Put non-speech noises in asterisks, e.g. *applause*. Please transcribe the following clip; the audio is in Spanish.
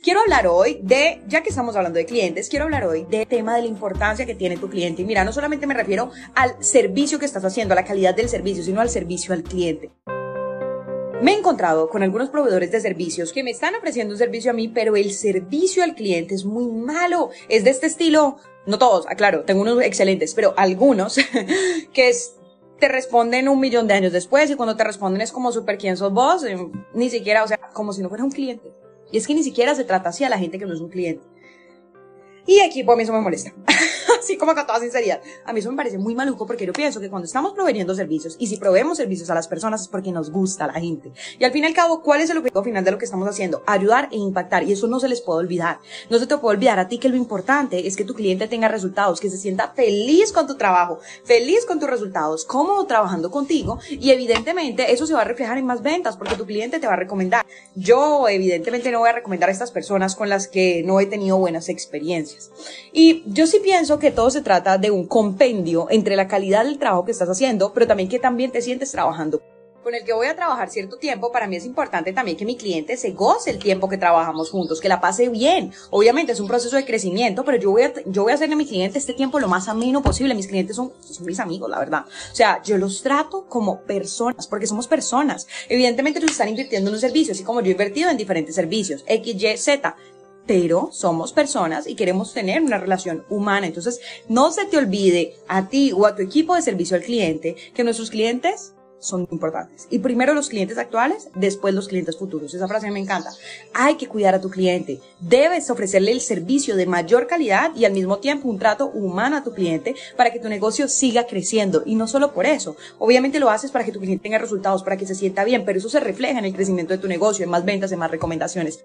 Quiero hablar hoy de, ya que estamos hablando de clientes, quiero hablar hoy del tema de la importancia que tiene tu cliente. Y mira, no solamente me refiero al servicio que estás haciendo, a la calidad del servicio, sino al servicio al cliente. Me he encontrado con algunos proveedores de servicios que me están ofreciendo un servicio a mí, pero el servicio al cliente es muy malo. Es de este estilo, no todos, aclaro, tengo unos excelentes, pero algunos *laughs* que te responden un millón de años después y cuando te responden es como súper quién sos vos, ni siquiera, o sea, como si no fuera un cliente. Y es que ni siquiera se trata así a la gente que no es un cliente. Y aquí, pues a mí eso me molesta. *laughs* Así como con toda sinceridad. A mí eso me parece muy maluco porque yo pienso que cuando estamos proveyendo servicios, y si proveemos servicios a las personas es porque nos gusta a la gente. Y al fin y al cabo, ¿cuál es el objetivo final de lo que estamos haciendo? Ayudar e impactar. Y eso no se les puede olvidar. No se te puede olvidar a ti que lo importante es que tu cliente tenga resultados, que se sienta feliz con tu trabajo, feliz con tus resultados, cómodo trabajando contigo. Y evidentemente eso se va a reflejar en más ventas porque tu cliente te va a recomendar. Yo evidentemente no voy a recomendar a estas personas con las que no he tenido buenas experiencias. Y yo sí pienso que todo se trata de un compendio entre la calidad del trabajo que estás haciendo, pero también que también te sientes trabajando con el que voy a trabajar cierto tiempo, para mí es importante también que mi cliente se goce el tiempo que trabajamos juntos, que la pase bien. Obviamente es un proceso de crecimiento, pero yo voy a, yo voy a hacerle a mi cliente este tiempo lo más ameno posible. Mis clientes son, son mis amigos, la verdad. O sea, yo los trato como personas, porque somos personas. Evidentemente ellos están invirtiendo en un servicio, así como yo he invertido en diferentes servicios, X, Y, Z pero somos personas y queremos tener una relación humana. Entonces, no se te olvide a ti o a tu equipo de servicio al cliente que nuestros clientes son importantes. Y primero los clientes actuales, después los clientes futuros. Esa frase me encanta. Hay que cuidar a tu cliente. Debes ofrecerle el servicio de mayor calidad y al mismo tiempo un trato humano a tu cliente para que tu negocio siga creciendo. Y no solo por eso. Obviamente lo haces para que tu cliente tenga resultados, para que se sienta bien, pero eso se refleja en el crecimiento de tu negocio, en más ventas, en más recomendaciones.